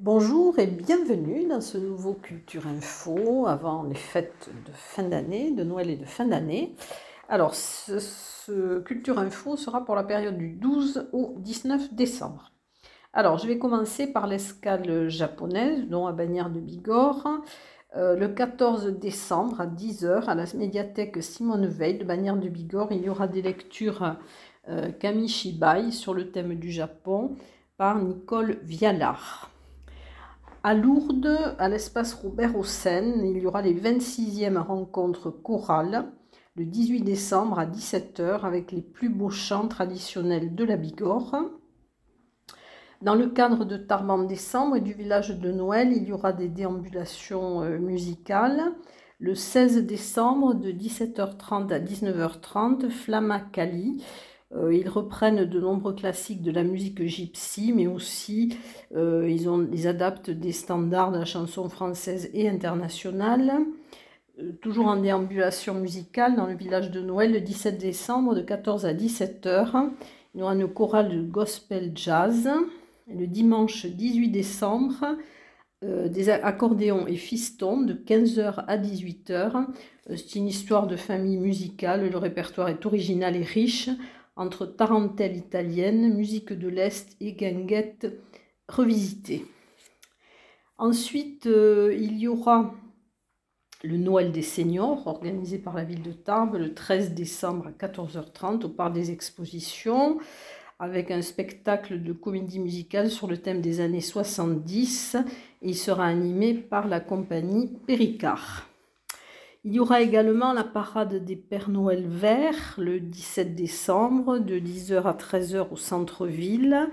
Bonjour et bienvenue dans ce nouveau Culture Info avant les fêtes de fin d'année, de Noël et de fin d'année. Alors, ce, Culture Info sera pour la période du 12 au 19 décembre. Alors, je vais commencer par l'escale japonaise, dont à Bagnères de Bigorre. Euh, le 14 décembre à 10h à la médiathèque Simone Veil de Bagnères de Bigorre, il y aura des lectures euh, Kamishibai sur le thème du Japon par Nicole Vialard. À Lourdes, à l'espace Robert Hossein, il y aura les 26e rencontres chorales le 18 décembre à 17h avec les plus beaux chants traditionnels de la Bigorre. Dans le cadre de Tarbes décembre et du village de Noël, il y aura des déambulations euh, musicales. Le 16 décembre de 17h30 à 19h30, Flamma Kali euh, ils reprennent de nombreux classiques de la musique gypsy, mais aussi euh, ils, adaptent des standards de la chanson française et internationale. Euh, toujours en déambulation musicale dans le village de Noël le 17 décembre de 14 à 17 h Il y aura une chorale de gospel jazz. le dimanche 18 décembre, des accordéons et fistons de 15h à 18h. C'est une histoire de famille musicale. Le répertoire est original et riche entre tarentelle italienne, musique de l'Est et guinguette revisitée. Ensuite, euh, il y aura le Noël des seniors, organisé par la ville de Tarbes le 13 décembre à 14h30 au Parc des Expositions, avec un spectacle de comédie musicale sur le thème des années 70. Et il sera animé par la compagnie Péricard. Il y aura également la parade des Pères Noël verts le 17 décembre de 10h à 13h au centre-ville.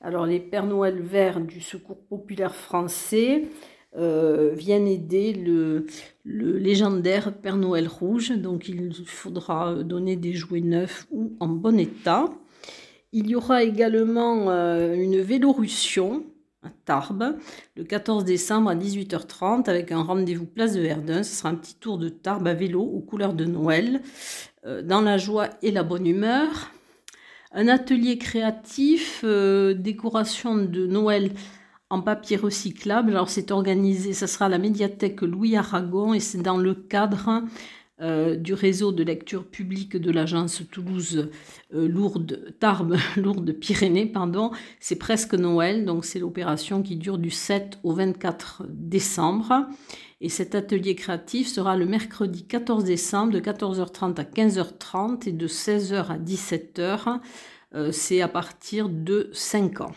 Alors les Pères Noël verts du Secours populaire français euh, viennent aider le, légendaire Père Noël rouge. Donc il faudra donner des jouets neufs ou en bon état. Il y aura également euh, une vélorussion à Tarbes le 14 décembre à 18h30 avec un rendez-vous place de Verdun. Ce sera un petit tour de Tarbes à vélo aux couleurs de Noël, euh, dans la joie et la bonne humeur. Un atelier créatif, décoration de Noël en papier recyclable. Alors c'est organisé, ça sera à la médiathèque Louis Aragon et c'est dans le cadre euh, du réseau de lecture publique de l'agence Toulouse euh, Lourdes, Tarbes, Lourdes Pyrénées. C'est presque Noël, donc c'est l'opération qui dure du 7 au 24 décembre. Et cet atelier créatif sera le mercredi 14 décembre de 14h30 à 15h30 et de 16h à 17h. Euh, c'est à partir de 5 ans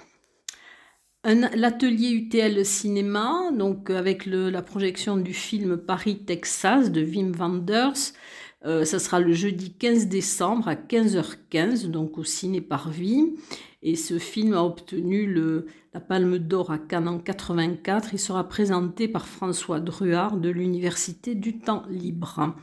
l'atelier UTL cinéma, donc avec la projection du film Paris, Texas de Wim Wenders. Euh, ça sera le jeudi 15 décembre à 15h15, donc au ciné Parvis. Et ce film a obtenu le, la Palme d'Or à Cannes en 84. Il sera présenté par François Druard de l'Université du Temps Libre.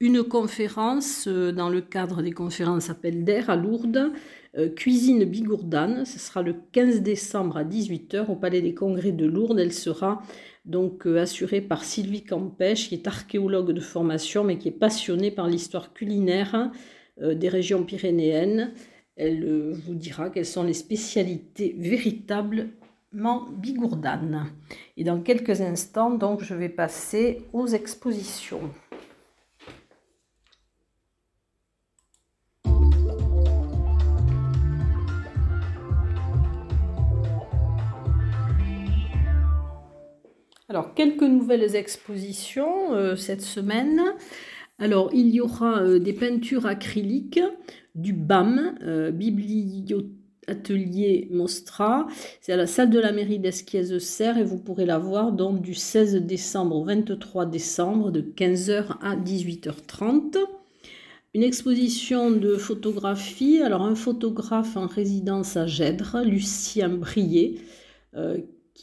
Une conférence euh, dans le cadre des conférences Appel d'air à Lourdes euh, cuisine Bigourdane, ce sera le 15 décembre à 18h au Palais des Congrès de Lourdes. Elle sera donc euh, assurée par Sylvie Campèche, qui est archéologue de formation, mais qui est passionnée par l'histoire culinaire des régions pyrénéennes. Elle vous dira quelles sont les spécialités véritablement bigourdanes. Et dans quelques instants, donc, je vais passer aux expositions. Alors, quelques nouvelles expositions euh, cette semaine. Alors, il y aura euh, des peintures acryliques du BAM, euh, Bibliotelier Mostra. C'est à la salle de la mairie d'Esquiez-Serre et vous pourrez la voir du 16 décembre au 23 décembre de 15h à 18h30. Une exposition de photographie. Alors, un photographe en résidence à Gèdre, Lucien Brier,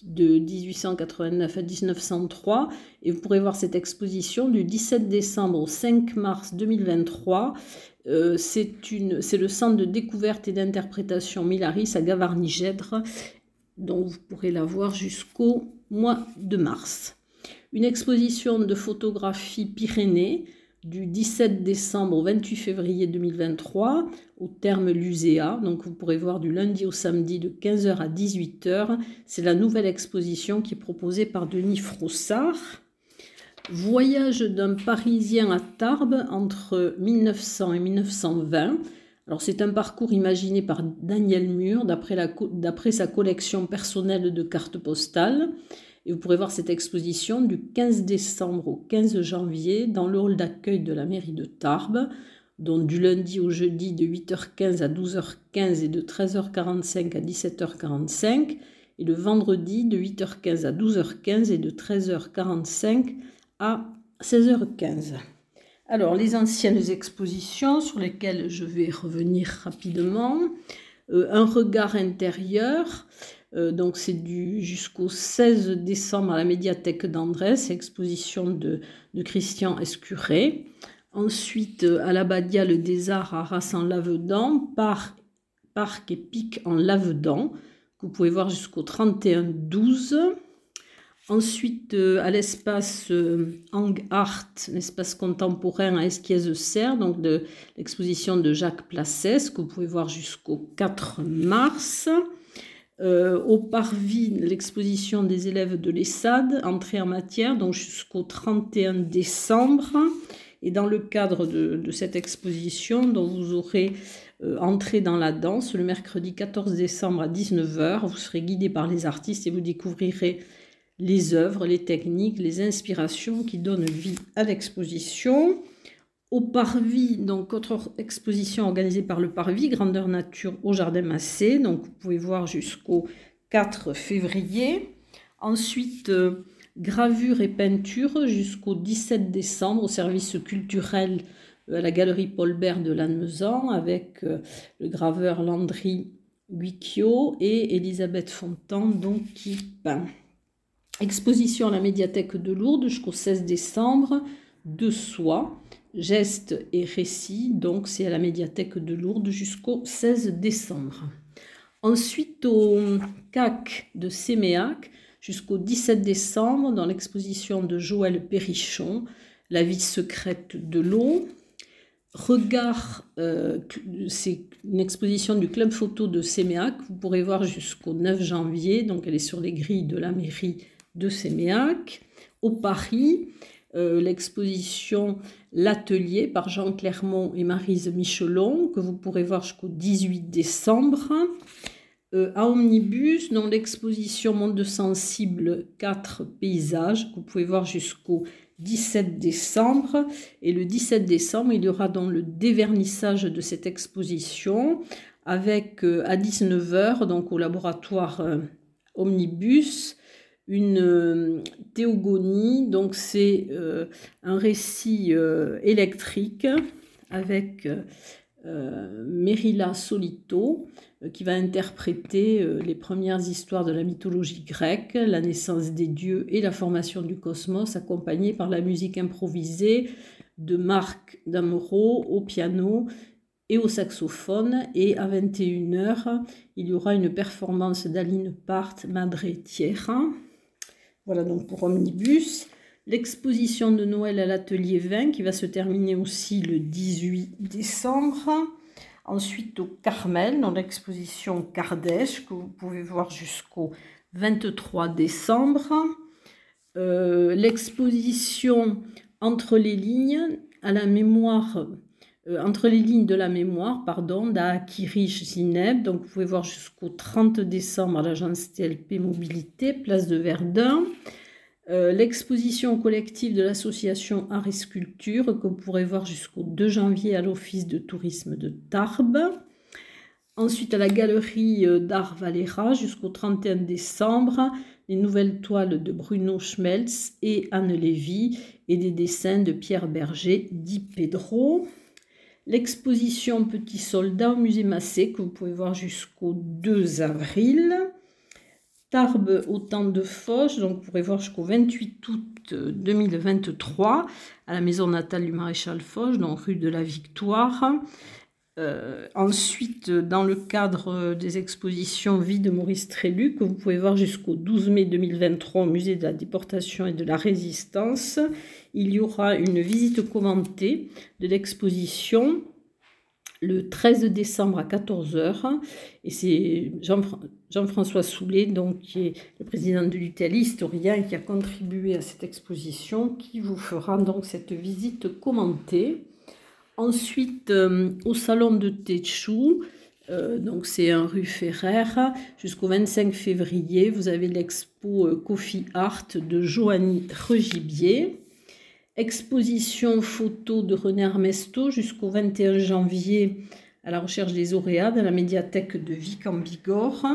de 1889 à 1903 et vous pourrez voir cette exposition du 17 décembre au 5 mars 2023 Euh, c'est le centre de découverte et d'interprétation Milaris à Gavarnie-Gèdre, dont vous pourrez la voir jusqu'au mois de mars. Une exposition de photographie Pyrénées du 17 décembre au 28 février 2023 au terme Luséa. Donc vous pourrez voir du lundi au samedi de 15h à 18h. C'est la nouvelle exposition qui est proposée par Denis Frossard. Voyage d'un Parisien à Tarbes entre 1900 et 1920. Alors c'est un parcours imaginé par Daniel Mur d'après sa collection personnelle de cartes postales. Et vous pourrez voir cette exposition du 15 décembre au 15 janvier dans le hall d'accueil de la mairie de Tarbes, donc du lundi au jeudi de 8h15 à 12h15 et de 13h45 à 17h45, et le vendredi de 8h15 à 12h15 et de 13h45 à 16h15. Alors, les anciennes expositions sur lesquelles je vais revenir rapidement. Euh, un regard intérieur, donc c'est du jusqu'au 16 décembre à la médiathèque d'Andrés, exposition de, Christian Escuré. Ensuite, euh, à l'Abbatiale des Arts à Arras en Lavedan, par, parc et pic en Lavedan, que vous pouvez voir jusqu'au 31-12. Ensuite, euh, à l'espace Hang Art, l'espace contemporain à Esquies-Serre, donc de l'exposition de Jacques Placès, que vous pouvez voir jusqu'au 4 mars. Euh, au Parvis, l'exposition des élèves de l'ESSAD, entrée en matière, donc jusqu'au 31 décembre. Et dans le cadre de, cette exposition, dont vous aurez euh, entré dans la danse le mercredi 14 décembre à 19h, vous serez guidé par les artistes et vous découvrirez les œuvres, les techniques, les inspirations qui donnent vie à l'exposition au Parvis, donc autre exposition organisée par le Parvis, Grandeur Nature au Jardin Massé. Donc vous pouvez voir jusqu'au 4 février. Ensuite, euh, gravure et peinture jusqu'au 17 décembre au service culturel euh, à la galerie Paul Bert de Lannemezan avec euh, le graveur Landry Guicchio et Elisabeth Fontan donc, qui peint. Exposition à la médiathèque de Lourdes jusqu'au 16 décembre de soie gestes et récits, donc c'est à la médiathèque de Lourdes jusqu'au 16 décembre. Ensuite au CAC de Séméac jusqu'au 17 décembre dans l'exposition de Joël Perrichon, La vie secrète de l'eau. Regard, euh, c'est une exposition du club photo de Séméac, vous pourrez voir jusqu'au 9 janvier, donc elle est sur les grilles de la mairie de Séméac. Au Paris, euh, l'exposition L'Atelier par Jean Clermont et Marise Michelon, que vous pourrez voir jusqu'au 18 décembre. Euh, à Omnibus, dans l'exposition Monde sensible 4 paysages, que vous pouvez voir jusqu'au 17 décembre. Et le 17 décembre, il y aura dans le dévernissage de cette exposition avec euh, à 19h, donc au laboratoire Omnibus, une euh, théogonie, donc c'est euh, un récit euh, électrique avec Merila Solito qui va interpréter les premières histoires de la mythologie grecque, la naissance des dieux et la formation du cosmos, accompagnée par la musique improvisée de Marc Damoro au piano et au saxophone. Et à 21h, il y aura une performance d'Aline Part Madre Tierra. Voilà donc pour Omnibus. L'exposition de Noël à l'atelier 20 qui va se terminer aussi le 18 décembre. Ensuite au Carmel, dans l'exposition Kardèche que vous pouvez voir jusqu'au 23 décembre. Euh, l'exposition Entre les lignes à la mémoire entre les lignes de la mémoire, pardon, d'Akirich Zineb. Donc, vous pouvez voir jusqu'au 30 décembre à l'agence TLP Mobilité, place de Verdun. Euh, l'exposition collective de l'association Art et Sculpture, que vous pourrez voir jusqu'au 2 janvier à l'Office de tourisme de Tarbes. Ensuite, à la galerie euh, d'art Valera jusqu'au 31 décembre, les nouvelles toiles de Bruno Schmelz et Anne Lévy et des dessins de Pierre Berger, dit Pedro l'exposition Petit Soldat au musée Massé que vous pouvez voir jusqu'au 2 avril. Tarbes au temps de Foch, donc vous pourrez voir jusqu'au 28 août 2023 à la maison natale du maréchal Foch, donc rue de la Victoire. Euh, ensuite, dans le cadre des expositions Vie de Maurice Trélu, que vous pouvez voir jusqu'au 12 mai 2023 au musée de la déportation et de la résistance, il y aura une visite commentée de l'exposition le 13 décembre à 14h. Et c'est Jean-François Soulet, donc, qui est le président de l'UTL, historien, qui a contribué à cette exposition, qui vous fera donc cette visite commentée. Ensuite, euh, au salon de Téchou, euh, donc c'est un rue Ferrer, jusqu'au 25 février, vous avez l'expo euh, Coffee Art de Joanny Regibier. Exposition photo de René Armesto jusqu'au 21 janvier à la recherche des auréats dans la médiathèque de Vic en Bigorre.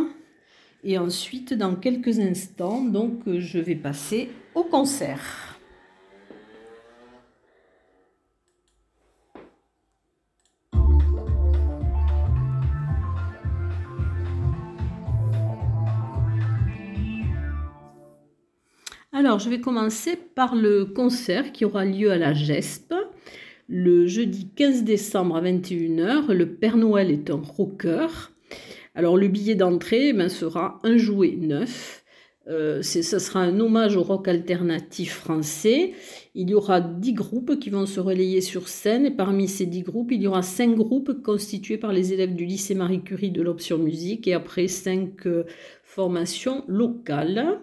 Et ensuite, dans quelques instants, donc, je vais passer au concert. Alors, je vais commencer par le concert qui aura lieu à la GESP le jeudi 15 décembre à 21h. Le Père Noël est un rocker. Alors, le billet d'entrée ben, sera un jouet neuf. Euh, sera un hommage au rock alternatif français. Il y aura dix groupes qui vont se relayer sur scène et parmi ces dix groupes, il y aura cinq groupes constitués par les élèves du lycée Marie Curie de l'option musique et après cinq euh, formations locales.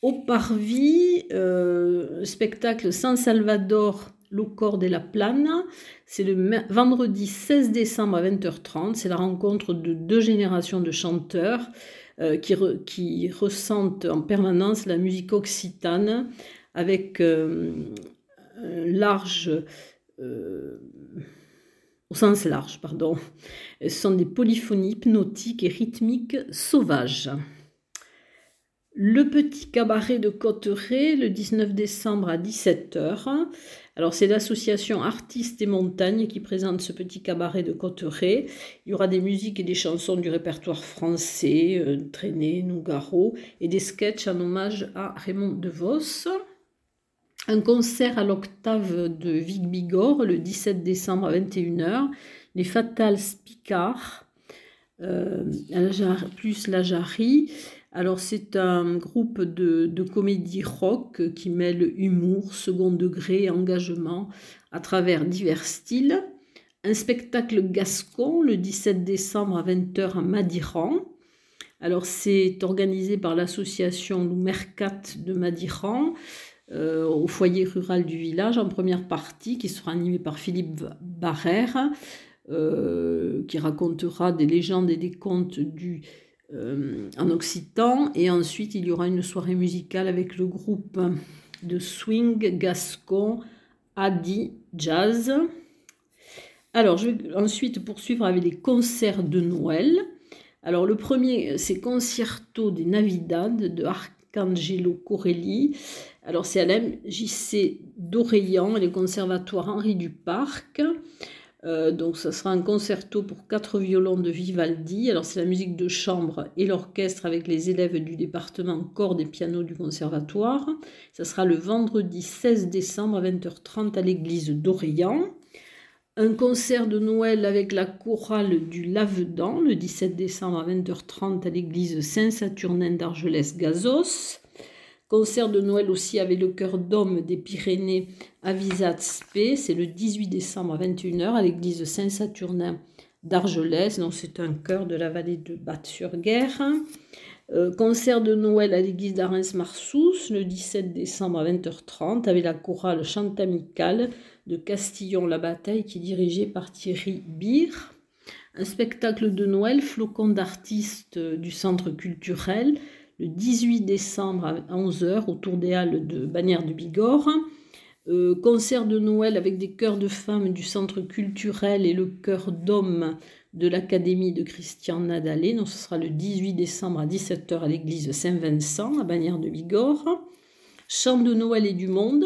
Au Parvis, euh, spectacle San Salvador, Corde et la Plane. C'est le vendredi 16 décembre à 20h30. C'est la rencontre de deux générations de chanteurs euh, qui, qui, ressentent en permanence la musique occitane avec euh, un large au sens large, pardon. Ce sont des polyphonies hypnotiques et rythmiques sauvages. Le petit cabaret de Cotteret, le 19 décembre à 17h. Alors c'est l'association Artistes et Montagnes qui présente ce petit cabaret de Cotteret. Il y aura des musiques et des chansons du répertoire français, euh, Traîné, Nougaro, et des sketchs en hommage à Raymond DeVos. Un concert à l'octave de Vic Bigorre le 17 décembre à 21h. Les Fatales Picards, euh, plus la Jarry. Alors c'est un groupe de, comédie rock qui mêle humour, second degré engagement à travers divers styles. Un spectacle gascon le 17 décembre à 20h à Madiran. Alors c'est organisé par l'association Loumercat de Madiran euh, au foyer rural du village en première partie qui sera animée par Philippe Barrère euh, qui racontera des légendes et des contes du euh, en occitan. Et ensuite, il y aura une soirée musicale avec le groupe de swing gascon Adi Jazz. Alors, je vais ensuite poursuivre avec les concerts de Noël. Alors, le premier, c'est Concerto des Navidades de Arcangelo Corelli. Alors, c'est à l'MJC d'Oreillan et le conservatoire Henri Duparc. Euh, donc, ça sera un concerto pour quatre violons de Vivaldi. Alors, c'est la musique de chambre et l'orchestre avec les élèves du département cordes et piano du conservatoire. Ça sera le vendredi 16 décembre à 20h30 à l'église d'Orient. Un concert de Noël avec la chorale du Lavedan le 17 décembre à 20h30 à l'église Saint-Saturnin d'Argelès-Gazos. Concert de Noël aussi avec le chœur d'homme des Pyrénées à Visat-Spé. C'est le 18 décembre à 21h à l'église Saint-Saturnin d'Argelès. Donc c'est un chœur de la vallée de Batte-sur-Guerre. Euh, concert de Noël à l'église d'Arens-Marsous le 17 décembre à 20h30 avec la chorale chantamicale de Castillon-la-Bataille qui est dirigée par Thierry Bire. Un spectacle de Noël, flocon d'artistes du centre culturel le 18 décembre à 11h autour des halles de Bagnères de Bigorre. Euh, concert de Noël avec des chœurs de femmes du centre culturel et le chœur d'hommes de l'Académie de Christian Nadalé. Ce sera le 18 décembre à 17h à l'église Saint-Vincent à Bagnères de Bigorre. Chant de Noël et du Monde.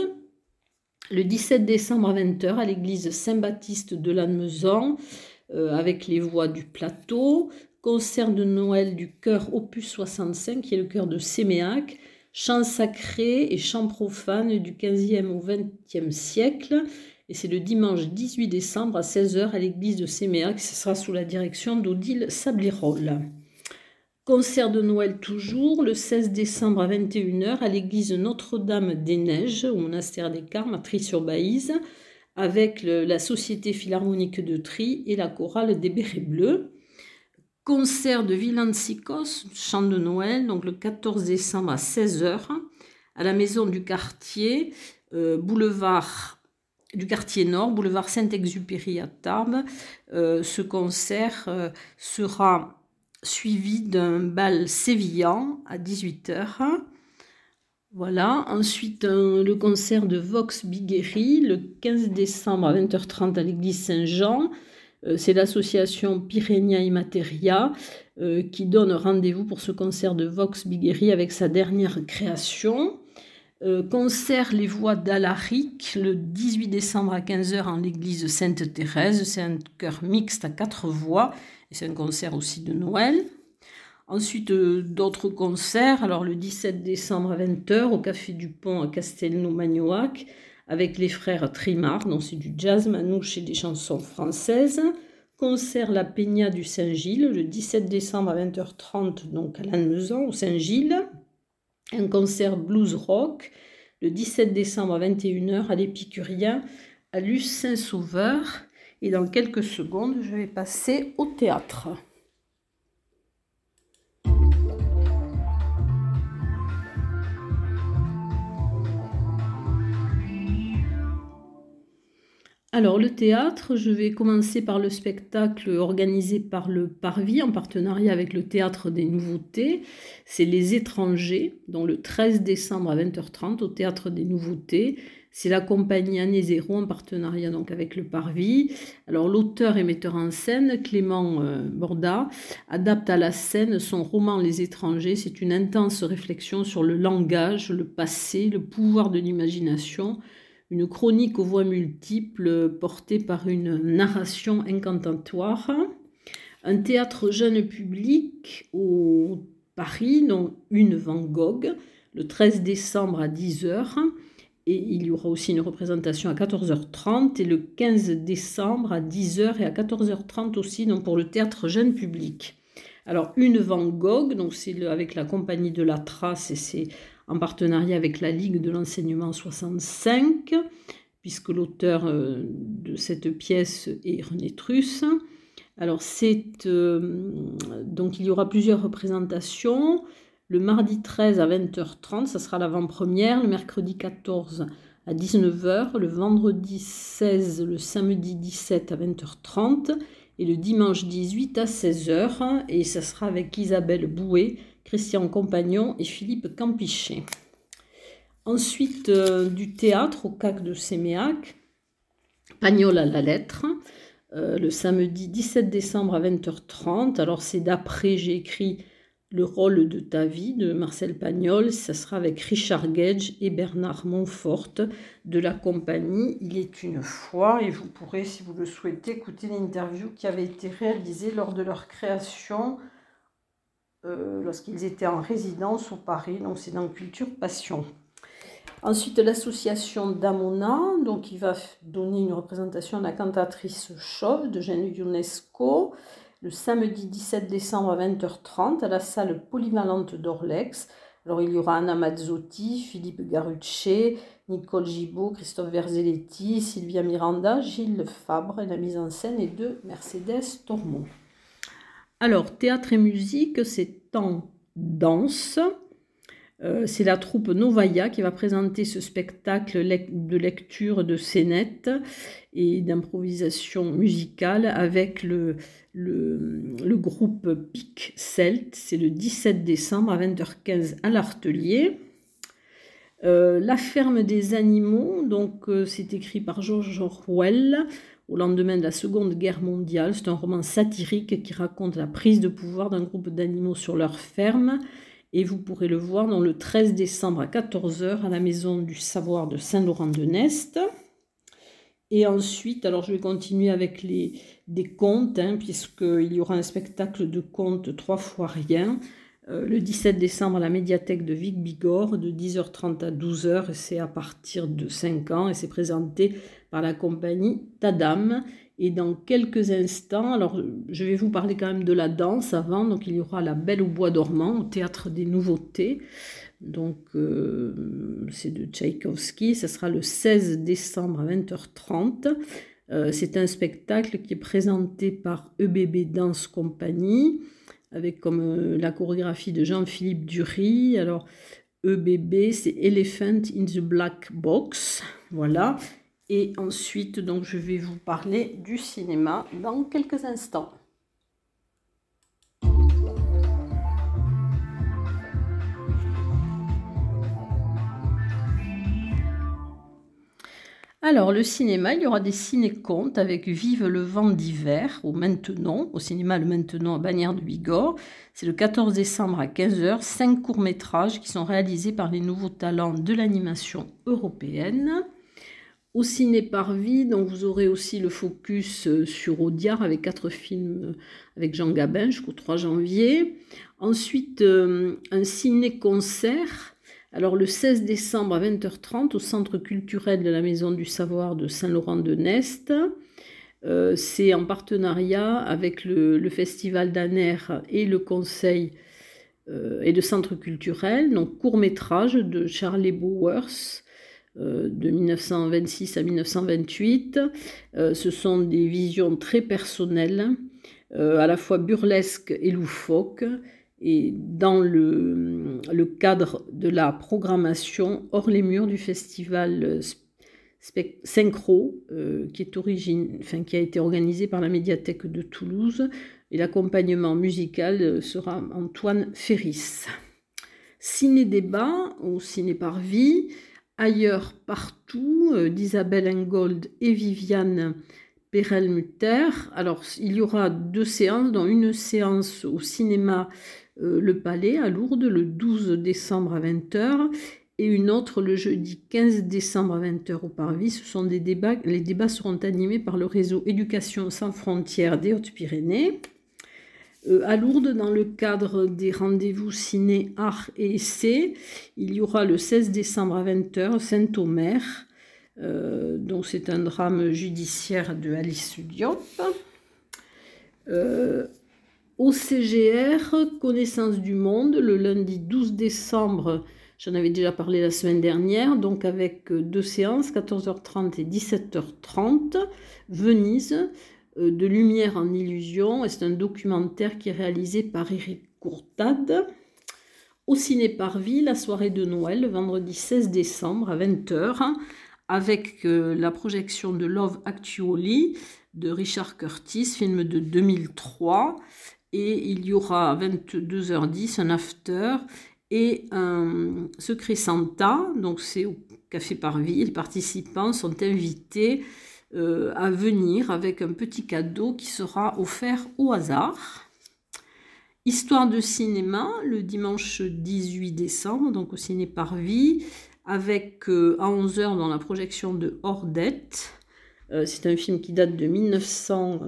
Le 17 décembre à 20h à l'église Saint-Baptiste de Lannemezan euh, avec les voix du plateau concert de Noël du chœur Opus 65, qui est le chœur de Séméac, chants sacrés et chants profanes du 15e au 20e siècle. Et c'est le dimanche 18 décembre à 16h à l'église de Séméac. Ce sera sous la direction d'Odile Sablirol. Concert de Noël toujours, le 16 décembre à 21h à l'église Notre-Dame des Neiges, au monastère des Carmes, à Tri-sur-Baïse, avec la Société Philharmonique de Tri et la chorale des Bérets Bleus. Concert de Villancicos, chant de Noël, donc le 14 décembre à 16h, à la maison du quartier, euh, boulevard du quartier Nord, boulevard Saint-Exupéry à Tarbes. Euh, ce concert euh, sera suivi d'un bal sévillan à 18h. Voilà, ensuite le concert de Vox Bigueri le 15 décembre à 20h30 à l'église Saint-Jean. Euh, c'est l'association Pyrénia Immateria euh, qui donne rendez-vous pour ce concert de Vox Bigueri avec sa dernière création. Euh, concert Les Voix d'Alaric le 18 décembre à 15h en l'église Sainte-Thérèse. C'est un chœur mixte à quatre voix c'est un concert aussi de Noël. Ensuite, euh, d'autres concerts. Alors, le 17 décembre à 20h au Café du Pont à Castelnau-Magnoac avec les frères Trimard. Donc, c'est du jazz manouche et des chansons françaises. Concert La Peña du Saint-Gilles le 17 décembre à 20h30 donc à Lannemezan au Saint-Gilles. Un concert blues rock le 17 décembre à 21h à l'Épicurien à Luce Saint-Sauveur. Et dans quelques secondes, je vais passer au théâtre. Alors le théâtre, je vais commencer par le spectacle organisé par le Parvis en partenariat avec le Théâtre des Nouveautés. C'est Les Étrangers, dont le 13 décembre à 20h30 au Théâtre des Nouveautés. C'est la compagnie Année Zéro en partenariat donc avec le Parvis. Alors l'auteur et metteur en scène, Clément euh, Borda, adapte à la scène son roman Les étrangers. C'est une intense réflexion sur le langage, le passé, le pouvoir de l'imagination. Une chronique aux voix multiples portée par une narration incantatoire. Un théâtre jeune public au Paris, donc une Van Gogh, le 13 décembre à 10h et il y aura aussi une représentation à 14h30 et le 15 décembre à 10h et à 14h30 aussi donc pour le théâtre jeune public. Alors une Van Gogh, donc c'est avec la compagnie de la Trace et c'est en partenariat avec la Ligue de l'enseignement 65 puisque l'auteur euh, de cette pièce est René Truss. Alors c'est euh, donc il y aura plusieurs représentations. Le mardi 13 à 20h30, ça sera l'avant-première. Le mercredi 14 à 19h. Le vendredi 16, le samedi 17 à 20h30. Et le dimanche 18 à 16h. Et ça sera avec Isabelle Bouet, Christian Compagnon et Philippe Campichet. Ensuite, euh, du théâtre au CAC de Séméac. Pagnol à la lettre. Euh, le samedi 17 décembre à 20h30. Alors c'est d'après, j'ai écrit le rôle de ta vie de Marcel Pagnol, ça sera avec Richard Gage et Bernard Montfort de la compagnie Il est une fois et vous pourrez, si vous le souhaitez, écouter l'interview qui avait été réalisée lors de leur création euh, lorsqu'ils étaient en résidence au Paris, donc c'est dans Culture Passion. Ensuite, l'association Damona, donc qui va donner une représentation de la cantatrice chauve de Jeanne UNESCO le samedi 17 décembre à 20h30 à la salle polyvalente d'Orlex. Alors il y aura Anna Mazzotti, Philippe Garucce, Nicole Gibaud, Christophe Verzelletti, Sylvia Miranda, Gilles Fabre et la mise en scène est de Mercedes Tormont. Alors théâtre et musique, c'est en danse. Euh, c'est la troupe Novaya qui va présenter ce spectacle de lecture de scénettes et d'improvisation musicale avec le, groupe Pic Celt. C'est le 17 décembre à 20h15 à l'Artelier. Euh, la ferme des animaux, donc euh, c'est écrit par George Orwell au lendemain de la Seconde Guerre mondiale. C'est un roman satirique qui raconte la prise de pouvoir d'un groupe d'animaux sur leur ferme et vous pourrez le voir dans le 13 décembre à 14h à la Maison du Savoir de Saint-Laurent-de-Nest. Et ensuite, alors je vais continuer avec les, des contes, hein, puisqu'il y aura un spectacle de contes trois fois rien. Euh, le 17 décembre à la médiathèque de Vic Bigorre de 10h30 à 12h et c'est à partir de 5 ans et c'est présenté par la compagnie Tadam. Et dans quelques instants alors je vais vous parler quand même de la danse avant. Donc il y aura la Belle au bois dormant au théâtre des nouveautés. Donc euh, c'est de Tchaïkovski. Ça sera le 16 décembre à 20h30 euh, c'est un spectacle qui est présenté par EBB Danse Compagnie avec comme euh, la chorégraphie de Jean-Philippe Dury. Alors, EBB, c'est Elephant in the Black Box. Voilà. Et ensuite, donc, je vais vous parler du cinéma dans quelques instants. Alors, le cinéma, il y aura des ciné-contes avec Vive le vent d'hiver au Maintenant, au cinéma Le Maintenant à Bagnères de Bigorre. C'est le 14 décembre à 15h, cinq courts-métrages qui sont réalisés par les nouveaux talents de l'animation européenne. Au ciné Parvis, donc vous aurez aussi le focus euh, sur Audiard avec quatre films euh, avec Jean Gabin jusqu'au 3 janvier. Ensuite, euh, un ciné-concert alors le 16 décembre à 20h30 au Centre culturel de la Maison du Savoir de Saint-Laurent-de-Nest. Euh, c'est en partenariat avec le, Festival d'Aner et le Conseil euh, et le Centre culturel, donc court métrage de Charlie Bowers euh, de 1926 à 1928. ce sont des visions très personnelles, à la fois burlesques et loufoques, et dans le, cadre de la programmation hors les murs du festival Synchro, euh, qui, est origine, enfin, qui a été organisé par la médiathèque de Toulouse, et l'accompagnement musical euh, sera Antoine Ferris. Ciné-débat ou ciné par vie, ailleurs partout, euh, d'Isabelle Engold et Viviane Perelmutter. Alors, il y aura deux séances, dont une séance au cinéma euh, le Palais à Lourdes le 12 décembre à 20h et une autre le jeudi 15 décembre à 20h au Parvis. Ce sont des débats, les débats seront animés par le réseau Éducation sans frontières des Hautes-Pyrénées. Euh, à Lourdes, dans le cadre des rendez-vous ciné, art et essai, il y aura le 16 décembre à 20h Saint-Omer, euh, dont c'est un drame judiciaire de Alice Diop. Au CGR, connaissance du monde, le lundi 12 décembre, j'en avais déjà parlé la semaine dernière, donc avec euh, deux séances, 14h30 et 17h30, Venise, euh, de lumière en illusion, c'est un documentaire qui est réalisé par Eric Courtade. Au Ciné Parvis, la soirée de Noël, le vendredi 16 décembre à 20h, avec euh, la projection de Love Actually de Richard Curtis, film de 2003, et il y aura à 22h10 un after et un secret Santa, donc c'est au Café Parvis. Les participants sont invités euh, à venir avec un petit cadeau qui sera offert au hasard. Histoire de cinéma, le dimanche 18 décembre, donc au Ciné Parvis, avec euh, à 11h dans la projection de Hordette. Euh, c'est un film qui date de 1900.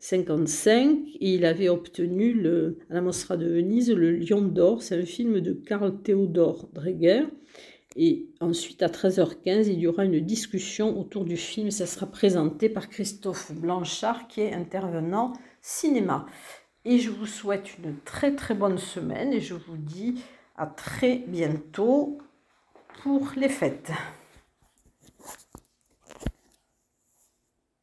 55 et il avait obtenu le, à la Mostra de Venise le Lion d'or. C'est un film de Karl Theodor Dreger. Et ensuite, à 13h15, il y aura une discussion autour du film. Ça sera présenté par Christophe Blanchard, qui est intervenant cinéma. Et je vous souhaite une très très bonne semaine et je vous dis à très bientôt pour les fêtes.